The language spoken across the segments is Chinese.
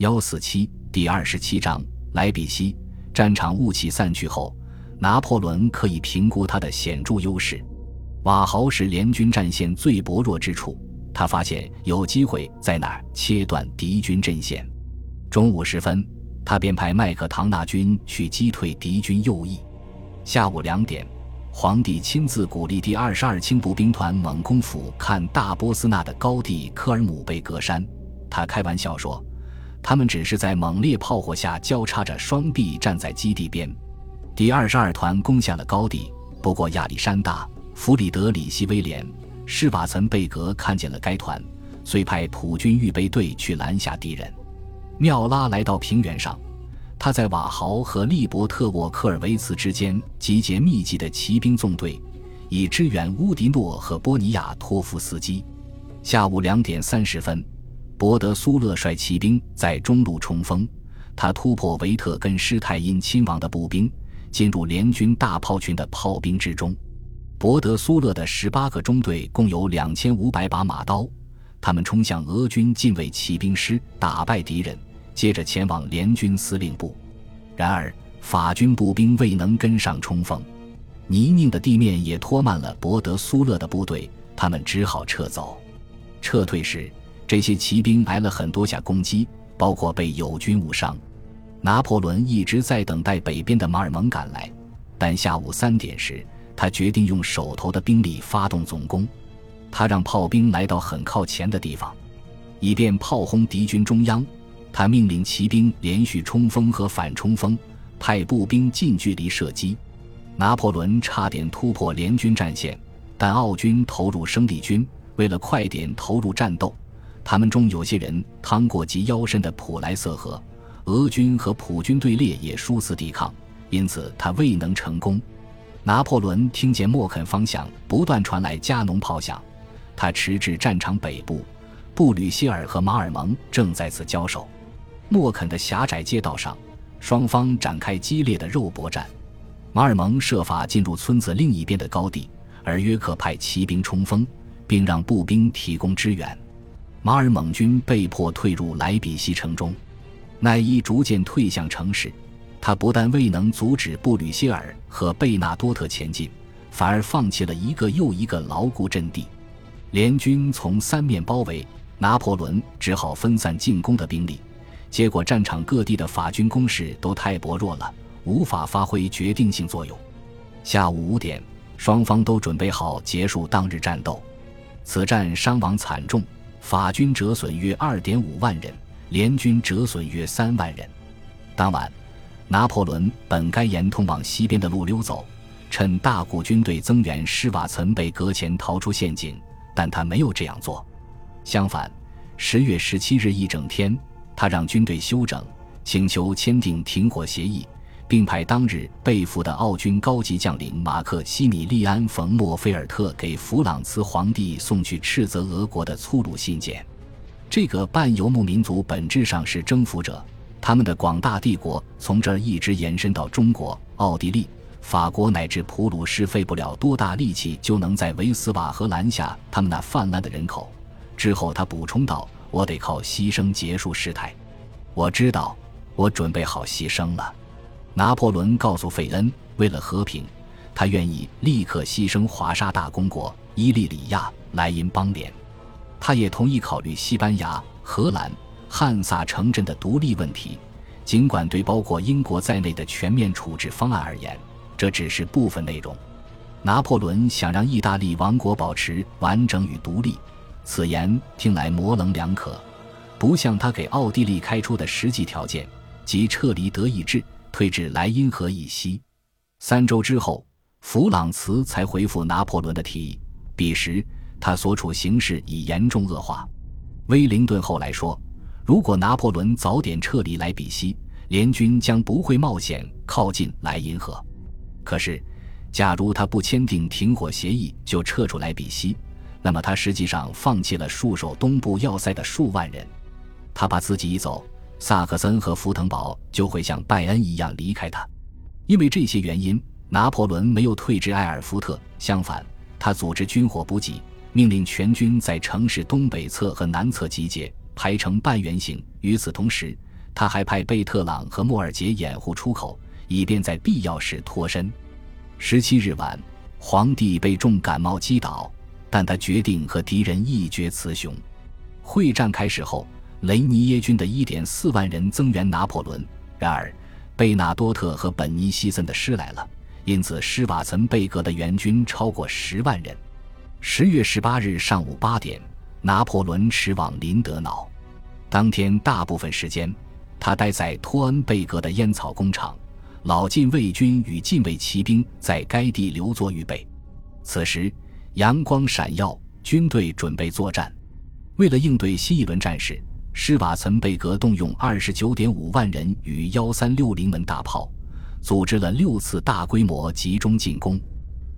幺四七第二十七章莱比锡战场雾气散去后，拿破仑可以评估他的显著优势。瓦豪是联军战线最薄弱之处，他发现有机会在那儿切断敌军阵线。中午时分，他便派麦克唐纳军去击退敌军右翼。下午两点，皇帝亲自鼓励第二十二轻步兵团猛攻俯瞰大波斯纳的高地科尔姆贝格山。他开玩笑说。他们只是在猛烈炮火下交叉着双臂站在基地边。第二十二团攻下了高地，不过亚历山大、弗里德里希·威廉、施瓦岑贝格看见了该团，遂派普军预备队去拦下敌人。缪拉来到平原上，他在瓦豪和利伯特沃克尔维茨之间集结密集的骑兵纵队，以支援乌迪诺和波尼亚托夫斯基。下午两点三十分。博德苏勒率骑兵在中路冲锋，他突破维特根施泰因亲王的步兵，进入联军大炮群的炮兵之中。博德苏勒的十八个中队共有两千五百把马刀，他们冲向俄军近卫骑兵师，打败敌人，接着前往联军司令部。然而法军步兵未能跟上冲锋，泥泞的地面也拖慢了博德苏勒的部队，他们只好撤走。撤退时。这些骑兵挨了很多下攻击，包括被友军误伤。拿破仑一直在等待北边的马尔蒙赶来，但下午三点时，他决定用手头的兵力发动总攻。他让炮兵来到很靠前的地方，以便炮轰敌军中央。他命令骑兵连续冲锋和反冲锋，派步兵近距离射击。拿破仑差点突破联军战线，但奥军投入生力军，为了快点投入战斗。他们中有些人趟过及腰深的普莱瑟河，俄军和普军队列也殊死抵抗，因此他未能成功。拿破仑听见莫肯方向不断传来加农炮响，他驰至战场北部，布吕歇尔和马尔蒙正在此交手。莫肯的狭窄街道上，双方展开激烈的肉搏战。马尔蒙设法进入村子另一边的高地，而约克派骑兵冲锋，并让步兵提供支援。马尔蒙军被迫退入莱比锡城中，奈伊逐渐退向城市。他不但未能阻止布吕歇尔和贝纳多特前进，反而放弃了一个又一个牢固阵地。联军从三面包围，拿破仑只好分散进攻的兵力。结果，战场各地的法军攻势都太薄弱了，无法发挥决定性作用。下午五点，双方都准备好结束当日战斗。此战伤亡惨重。法军折损约二点五万人，联军折损约三万人。当晚，拿破仑本该沿通往西边的路溜走，趁大股军队增援施瓦岑贝格前逃出陷阱，但他没有这样做。相反，十月十七日一整天，他让军队休整，请求签订停火协议。并派当日被俘的奥军高级将领马克西米利安·冯·莫菲尔特给弗朗茨皇帝送去斥责俄国的粗鲁信件。这个半游牧民族本质上是征服者，他们的广大帝国从这儿一直延伸到中国、奥地利、法国乃至普鲁士，费不了多大力气就能在维斯瓦河拦下他们那泛滥的人口。之后他补充道：“我得靠牺牲结束事态。我知道，我准备好牺牲了。”拿破仑告诉费恩，为了和平，他愿意立刻牺牲华沙大公国伊利里亚、莱茵邦联。他也同意考虑西班牙、荷兰、汉萨城镇的独立问题，尽管对包括英国在内的全面处置方案而言，这只是部分内容。拿破仑想让意大利王国保持完整与独立，此言听来模棱两可，不像他给奥地利开出的实际条件，即撤离德意志。退至莱茵河以西。三周之后，弗朗茨才回复拿破仑的提议。彼时，他所处形势已严重恶化。威灵顿后来说，如果拿破仑早点撤离莱比锡，联军将不会冒险靠近莱茵河。可是，假如他不签订停火协议就撤出莱比锡，那么他实际上放弃了戍守东部要塞的数万人。他把自己一走。萨克森和福腾堡就会像拜恩一样离开他，因为这些原因，拿破仑没有退至埃尔福特。相反，他组织军火补给，命令全军在城市东北侧和南侧集结，排成半圆形。与此同时，他还派贝特朗和莫尔杰掩护出口，以便在必要时脱身。十七日晚，皇帝被重感冒击倒，但他决定和敌人一决雌雄。会战开始后，雷尼耶军的一点四万人增援拿破仑，然而贝纳多特和本尼西森的师来了，因此施瓦岑贝格的援军超过十万人。十月十八日上午八点，拿破仑驰往林德瑙。当天大部分时间，他待在托恩贝格的烟草工厂。老禁卫军与禁卫骑兵在该地留作预备。此时阳光闪耀，军队准备作战。为了应对新一轮战事，施瓦岑贝格动用二十九点五万人与幺三六零门大炮，组织了六次大规模集中进攻。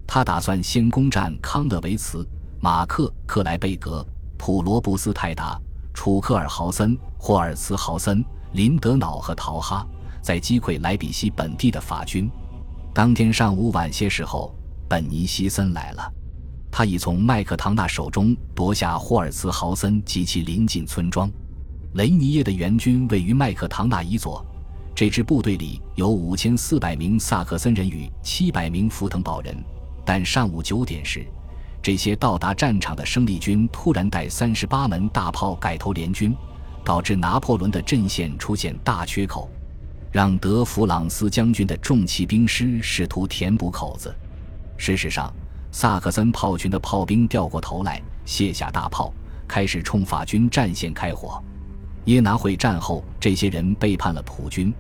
他打算先攻占康德维茨、马克克莱贝格、普罗布斯泰达、楚克尔豪森、霍尔茨豪森、林德瑙和陶哈。再击溃莱比锡本地的法军。当天上午晚些时候，本尼西森来了。他已从麦克唐纳手中夺下霍尔茨豪森及其邻近村庄。雷尼耶的援军位于麦克唐纳以左。这支部队里有五千四百名萨克森人与七百名福腾堡人。但上午九点时，这些到达战场的生力军突然带三十八门大炮改投联军，导致拿破仑的阵线出现大缺口。让德弗朗斯将军的重骑兵师试图填补口子。事实上，萨克森炮群的炮兵掉过头来，卸下大炮，开始冲法军战线开火。耶拿会战后，这些人背叛了普军。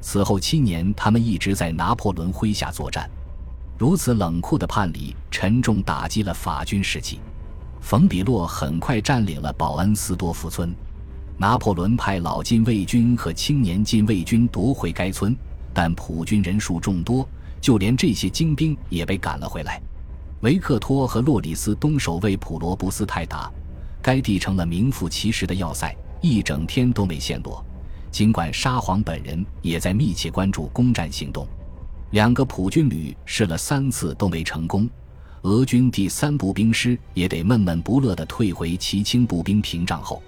此后七年，他们一直在拿破仑麾下作战。如此冷酷的叛离，沉重打击了法军士气。冯比洛很快占领了保恩斯多夫村。拿破仑派老禁卫军和青年禁卫军夺回该村，但普军人数众多，就连这些精兵也被赶了回来。维克托和洛里斯东守卫普罗布斯泰达，该地成了名副其实的要塞，一整天都没陷落。尽管沙皇本人也在密切关注攻占行动，两个普军旅试了三次都没成功，俄军第三步兵师也得闷闷不乐地退回骑轻步兵屏障后。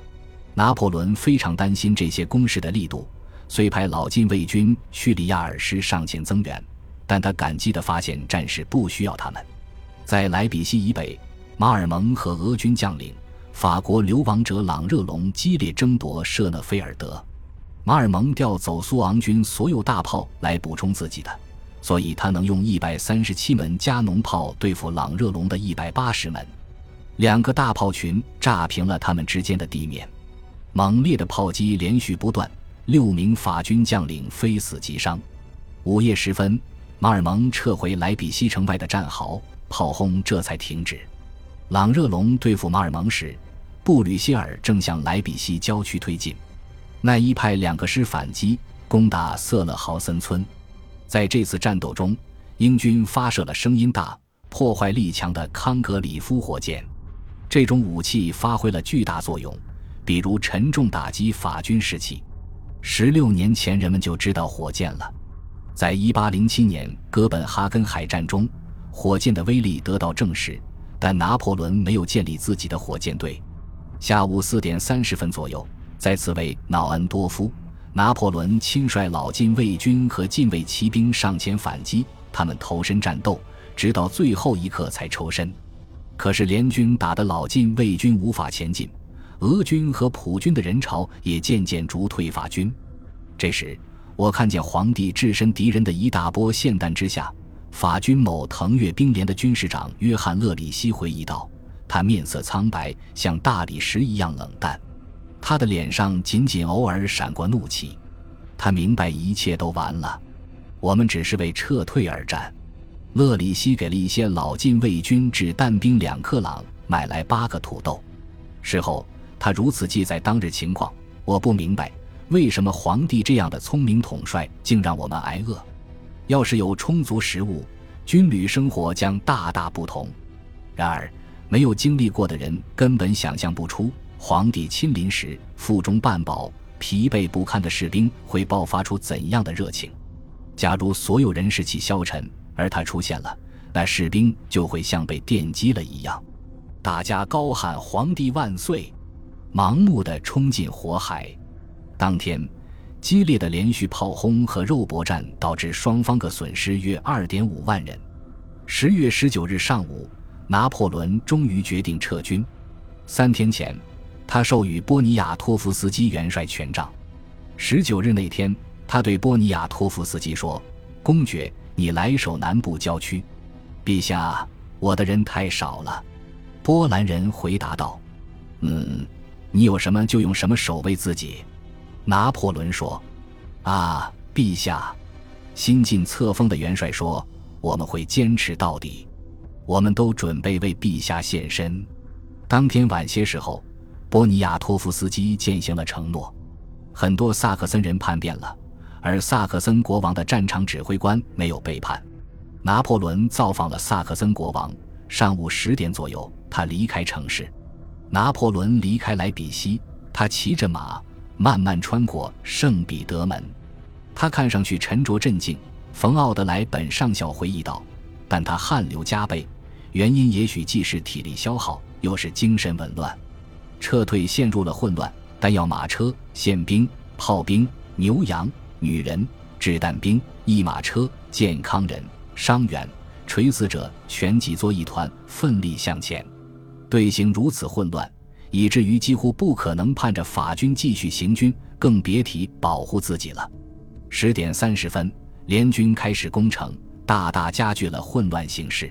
拿破仑非常担心这些攻势的力度，虽派老禁卫军叙利亚尔师上前增援，但他感激地发现战事不需要他们。在莱比锡以北，马尔蒙和俄军将领法国流亡者朗热龙激烈争夺舍讷菲尔德。马尔蒙调走苏昂军所有大炮来补充自己的，所以他能用一百三十七门加农炮对付朗热龙的一百八十门。两个大炮群炸平了他们之间的地面。猛烈的炮击连续不断，六名法军将领非死即伤。午夜时分，马尔蒙撤回莱比锡城外的战壕，炮轰这才停止。朗热龙对付马尔蒙时，布吕歇尔正向莱比锡郊区推进。奈伊派两个师反击，攻打瑟勒豪森村。在这次战斗中，英军发射了声音大、破坏力强的康格里夫火箭，这种武器发挥了巨大作用。比如沉重打击法军士气。十六年前，人们就知道火箭了。在一八零七年哥本哈根海战中，火箭的威力得到证实，但拿破仑没有建立自己的火箭队。下午四点三十分左右，在此为瑙恩多夫，拿破仑亲率老禁卫军和禁卫骑兵上前反击，他们投身战斗，直到最后一刻才抽身。可是联军打得老禁卫军无法前进。俄军和普军的人潮也渐渐逐退法军。这时，我看见皇帝置身敌人的一大波霰弹之下。法军某腾越兵连的军事长约翰·勒里希回忆道：“他面色苍白，像大理石一样冷淡，他的脸上仅仅偶尔闪过怒气。他明白一切都完了，我们只是为撤退而战。”勒里希给了一些老禁卫军制弹兵两克朗，买来八个土豆。事后。他如此记载当日情况，我不明白为什么皇帝这样的聪明统帅竟让我们挨饿。要是有充足食物，军旅生活将大大不同。然而，没有经历过的人根本想象不出，皇帝亲临时腹中半饱、疲惫不堪的士兵会爆发出怎样的热情。假如所有人士气消沉，而他出现了，那士兵就会像被电击了一样，大家高喊“皇帝万岁”。盲目的冲进火海。当天，激烈的连续炮轰和肉搏战导致双方各损失约二点五万人。十月十九日上午，拿破仑终于决定撤军。三天前，他授予波尼亚托夫斯基元帅权杖。十九日那天，他对波尼亚托夫斯基说：“公爵，你来守南部郊区。”陛下，我的人太少了。波兰人回答道：“嗯，你有什么就用什么守卫自己。”拿破仑说：“啊，陛下！”新晋册封的元帅说：“我们会坚持到底，我们都准备为陛下献身。”当天晚些时候，波尼亚托夫斯基践行了承诺，很多萨克森人叛变了，而萨克森国王的战场指挥官没有背叛。拿破仑造访了萨克森国王。上午十点左右，他离开城市。拿破仑离开莱比锡，他骑着马。慢慢穿过圣彼得门，他看上去沉着镇静。冯奥德莱本上校回忆道：“但他汗流浃背，原因也许既是体力消耗，又是精神紊乱。撤退陷入了混乱，但要马车、宪兵、炮兵、牛羊、女人、掷弹兵、一马车、健康人、伤员、垂死者全挤作一团，奋力向前。队形如此混乱。”以至于几乎不可能盼着法军继续行军，更别提保护自己了。十点三十分，联军开始攻城，大大加剧了混乱形势。